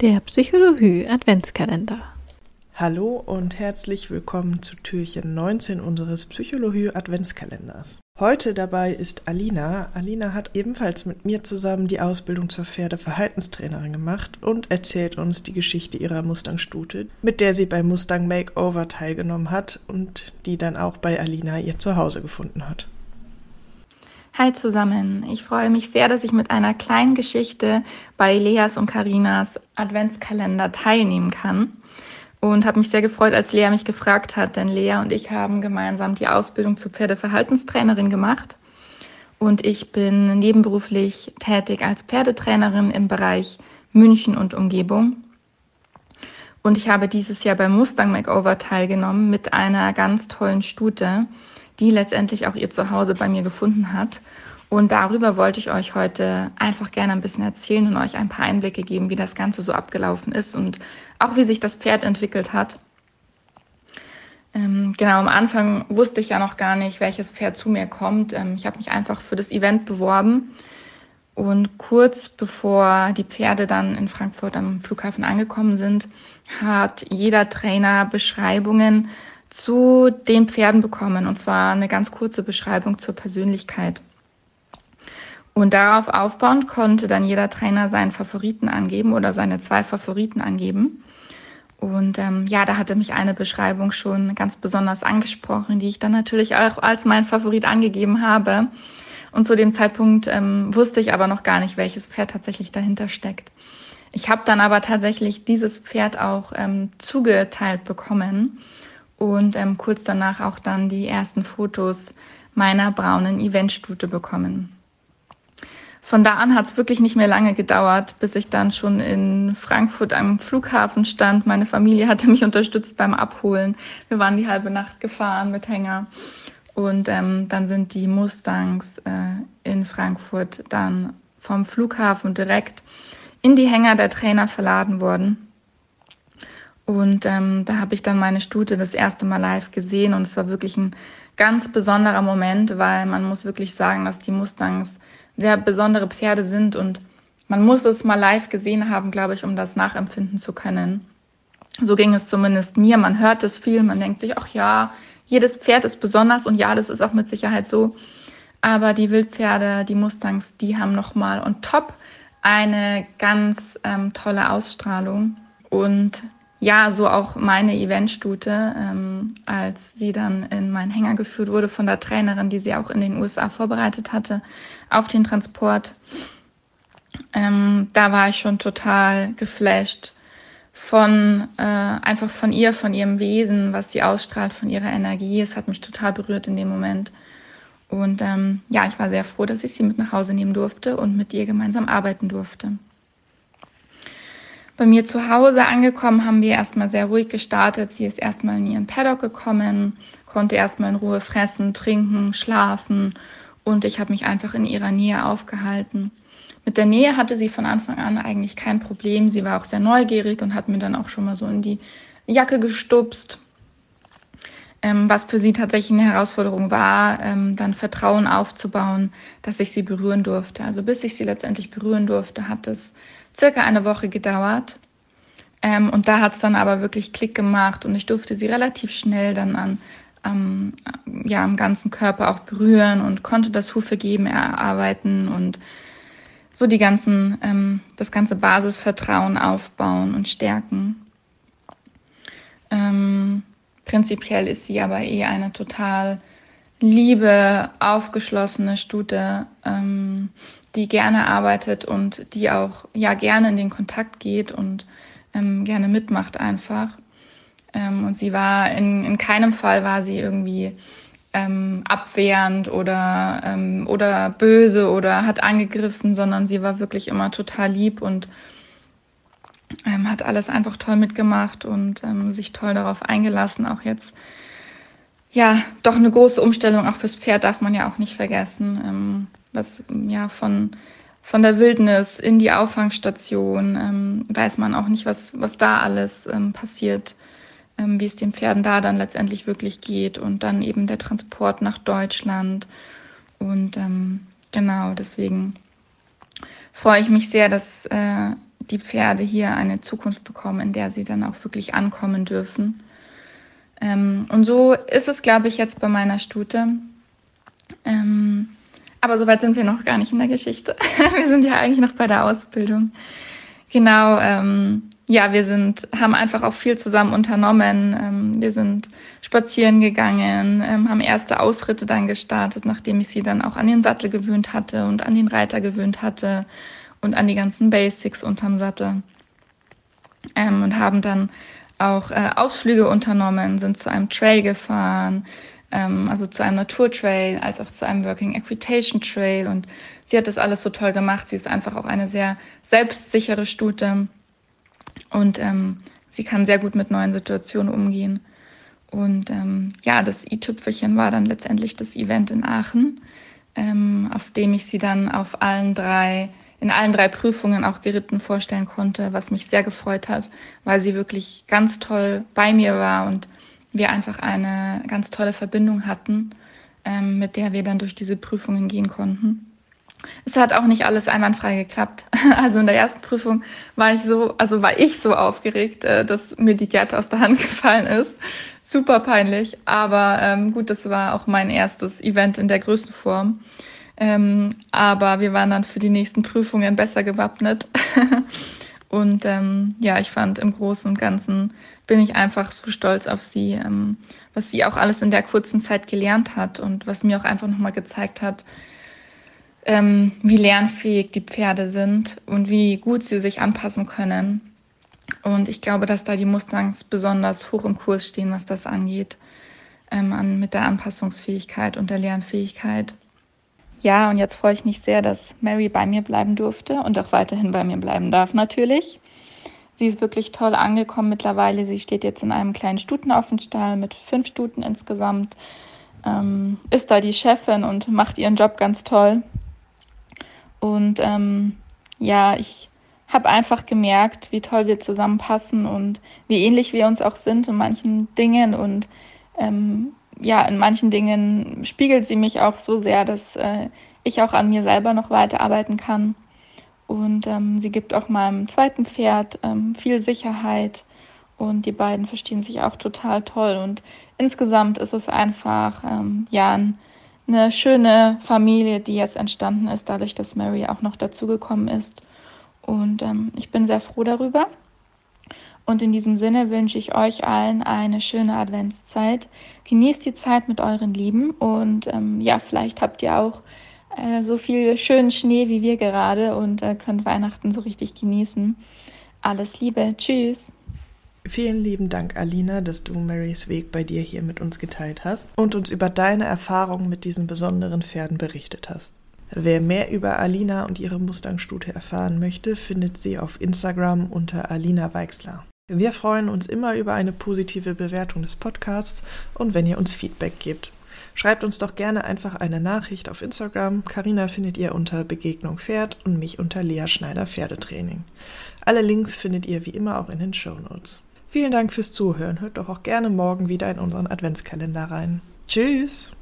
Der Psychologie Adventskalender. Hallo und herzlich willkommen zu Türchen 19 unseres Psychologie Adventskalenders. Heute dabei ist Alina. Alina hat ebenfalls mit mir zusammen die Ausbildung zur Pferdeverhaltenstrainerin gemacht und erzählt uns die Geschichte ihrer Mustang-Stute, mit der sie beim Mustang Makeover teilgenommen hat und die dann auch bei Alina ihr Zuhause gefunden hat. Hi zusammen, ich freue mich sehr, dass ich mit einer kleinen Geschichte bei Leas und Karinas Adventskalender teilnehmen kann. Und habe mich sehr gefreut, als Lea mich gefragt hat, denn Lea und ich haben gemeinsam die Ausbildung zur Pferdeverhaltenstrainerin gemacht. Und ich bin nebenberuflich tätig als Pferdetrainerin im Bereich München und Umgebung. Und ich habe dieses Jahr beim Mustang Makeover teilgenommen mit einer ganz tollen Stute, die letztendlich auch ihr Zuhause bei mir gefunden hat. Und darüber wollte ich euch heute einfach gerne ein bisschen erzählen und euch ein paar Einblicke geben, wie das Ganze so abgelaufen ist und auch wie sich das Pferd entwickelt hat. Ähm, genau, am Anfang wusste ich ja noch gar nicht, welches Pferd zu mir kommt. Ähm, ich habe mich einfach für das Event beworben. Und kurz bevor die Pferde dann in Frankfurt am Flughafen angekommen sind, hat jeder Trainer Beschreibungen zu den Pferden bekommen. Und zwar eine ganz kurze Beschreibung zur Persönlichkeit. Und darauf aufbauend konnte dann jeder Trainer seinen Favoriten angeben oder seine zwei Favoriten angeben. Und ähm, ja, da hatte mich eine Beschreibung schon ganz besonders angesprochen, die ich dann natürlich auch als mein Favorit angegeben habe. Und zu dem Zeitpunkt ähm, wusste ich aber noch gar nicht, welches Pferd tatsächlich dahinter steckt. Ich habe dann aber tatsächlich dieses Pferd auch ähm, zugeteilt bekommen und ähm, kurz danach auch dann die ersten Fotos meiner braunen Eventstute bekommen. Von da an hat es wirklich nicht mehr lange gedauert, bis ich dann schon in Frankfurt am Flughafen stand. Meine Familie hatte mich unterstützt beim Abholen. Wir waren die halbe Nacht gefahren mit Hänger. Und ähm, dann sind die Mustangs äh, in Frankfurt dann vom Flughafen direkt in die Hänger der Trainer verladen worden. Und ähm, da habe ich dann meine Stute das erste Mal live gesehen und es war wirklich ein ganz besonderer Moment, weil man muss wirklich sagen, dass die Mustangs sehr besondere Pferde sind und man muss es mal live gesehen haben, glaube ich, um das nachempfinden zu können. So ging es zumindest mir. Man hört es viel, man denkt sich, ach ja, jedes Pferd ist besonders und ja, das ist auch mit Sicherheit so. Aber die Wildpferde, die Mustangs, die haben nochmal on top eine ganz ähm, tolle Ausstrahlung. Und ja, so auch meine Eventstute, ähm, als sie dann in meinen Hänger geführt wurde von der Trainerin, die sie auch in den USA vorbereitet hatte, auf den Transport. Ähm, da war ich schon total geflasht von äh, einfach von ihr, von ihrem Wesen, was sie ausstrahlt, von ihrer Energie. Es hat mich total berührt in dem Moment. Und ähm, ja, ich war sehr froh, dass ich sie mit nach Hause nehmen durfte und mit ihr gemeinsam arbeiten durfte. Bei mir zu Hause angekommen haben wir erstmal sehr ruhig gestartet. Sie ist erstmal in ihren Paddock gekommen, konnte erstmal in Ruhe fressen, trinken, schlafen und ich habe mich einfach in ihrer Nähe aufgehalten. Mit der Nähe hatte sie von Anfang an eigentlich kein Problem. Sie war auch sehr neugierig und hat mir dann auch schon mal so in die Jacke gestupst. Ähm, was für sie tatsächlich eine Herausforderung war, ähm, dann Vertrauen aufzubauen, dass ich sie berühren durfte. Also bis ich sie letztendlich berühren durfte, hat es circa eine Woche gedauert. Ähm, und da hat es dann aber wirklich Klick gemacht und ich durfte sie relativ schnell dann an, ähm, ja, am ganzen Körper auch berühren und konnte das Hufegeben erarbeiten und so die ganzen, ähm, das ganze Basisvertrauen aufbauen und stärken. Ähm, prinzipiell ist sie aber eh eine total liebe, aufgeschlossene Stute, ähm, die gerne arbeitet und die auch ja gerne in den Kontakt geht und ähm, gerne mitmacht einfach. Ähm, und sie war in, in keinem Fall war sie irgendwie ähm, abwehrend oder, ähm, oder böse oder hat angegriffen, sondern sie war wirklich immer total lieb und ähm, hat alles einfach toll mitgemacht und ähm, sich toll darauf eingelassen. Auch jetzt, ja, doch eine große Umstellung, auch fürs Pferd darf man ja auch nicht vergessen. Ähm, was ja von, von der Wildnis in die Auffangstation ähm, weiß man auch nicht, was, was da alles ähm, passiert, ähm, wie es den Pferden da dann letztendlich wirklich geht und dann eben der Transport nach Deutschland. Und ähm, genau, deswegen freue ich mich sehr, dass äh, die Pferde hier eine Zukunft bekommen, in der sie dann auch wirklich ankommen dürfen. Ähm, und so ist es, glaube ich, jetzt bei meiner Stute. Ähm, aber soweit sind wir noch gar nicht in der Geschichte. wir sind ja eigentlich noch bei der Ausbildung. Genau, ähm, ja, wir sind, haben einfach auch viel zusammen unternommen. Ähm, wir sind spazieren gegangen, ähm, haben erste Ausritte dann gestartet, nachdem ich sie dann auch an den Sattel gewöhnt hatte und an den Reiter gewöhnt hatte und an die ganzen Basics unterm Sattel. Ähm, und haben dann auch äh, Ausflüge unternommen, sind zu einem Trail gefahren, ähm, also zu einem Naturtrail, als auch zu einem Working Equitation Trail. Und sie hat das alles so toll gemacht. Sie ist einfach auch eine sehr selbstsichere Stute und ähm, sie kann sehr gut mit neuen Situationen umgehen. Und ähm, ja, das i-Tüpfelchen war dann letztendlich das Event in Aachen, ähm, auf dem ich sie dann auf allen drei, in allen drei Prüfungen auch geritten vorstellen konnte, was mich sehr gefreut hat, weil sie wirklich ganz toll bei mir war und wir einfach eine ganz tolle Verbindung hatten, ähm, mit der wir dann durch diese Prüfungen gehen konnten. Es hat auch nicht alles einwandfrei geklappt. Also in der ersten Prüfung war ich so, also war ich so aufgeregt, äh, dass mir die Gerte aus der Hand gefallen ist. Super peinlich, aber ähm, gut, das war auch mein erstes Event in der Größenform. Ähm, aber wir waren dann für die nächsten Prüfungen besser gewappnet. und ähm, ja, ich fand im Großen und Ganzen bin ich einfach so stolz auf sie, ähm, was sie auch alles in der kurzen Zeit gelernt hat und was mir auch einfach nochmal gezeigt hat, ähm, wie lernfähig die Pferde sind und wie gut sie sich anpassen können. Und ich glaube, dass da die Mustangs besonders hoch im Kurs stehen, was das angeht, ähm, an, mit der Anpassungsfähigkeit und der Lernfähigkeit. Ja, und jetzt freue ich mich sehr, dass Mary bei mir bleiben durfte und auch weiterhin bei mir bleiben darf natürlich. Sie ist wirklich toll angekommen mittlerweile. Sie steht jetzt in einem kleinen Stutenaufenstall mit fünf Stuten insgesamt, ähm, ist da die Chefin und macht ihren Job ganz toll. Und ähm, ja, ich habe einfach gemerkt, wie toll wir zusammenpassen und wie ähnlich wir uns auch sind in manchen Dingen. Und ähm, ja, in manchen Dingen spiegelt sie mich auch so sehr, dass äh, ich auch an mir selber noch weiterarbeiten kann. Und ähm, sie gibt auch meinem zweiten Pferd ähm, viel Sicherheit. Und die beiden verstehen sich auch total toll. Und insgesamt ist es einfach ähm, ja ein eine schöne Familie, die jetzt entstanden ist, dadurch, dass Mary auch noch dazugekommen ist. Und ähm, ich bin sehr froh darüber. Und in diesem Sinne wünsche ich euch allen eine schöne Adventszeit. Genießt die Zeit mit euren Lieben und ähm, ja, vielleicht habt ihr auch äh, so viel schönen Schnee wie wir gerade und äh, könnt Weihnachten so richtig genießen. Alles Liebe, tschüss. Vielen lieben Dank, Alina, dass du Marys Weg bei dir hier mit uns geteilt hast und uns über deine Erfahrungen mit diesen besonderen Pferden berichtet hast. Wer mehr über Alina und ihre Mustang-Stute erfahren möchte, findet sie auf Instagram unter Alina Weixler. Wir freuen uns immer über eine positive Bewertung des Podcasts und wenn ihr uns Feedback gebt. Schreibt uns doch gerne einfach eine Nachricht auf Instagram. Karina findet ihr unter Begegnung Pferd und mich unter Lea Schneider Pferdetraining. Alle Links findet ihr wie immer auch in den Show Notes. Vielen Dank fürs Zuhören. Hört doch auch gerne morgen wieder in unseren Adventskalender rein. Tschüss!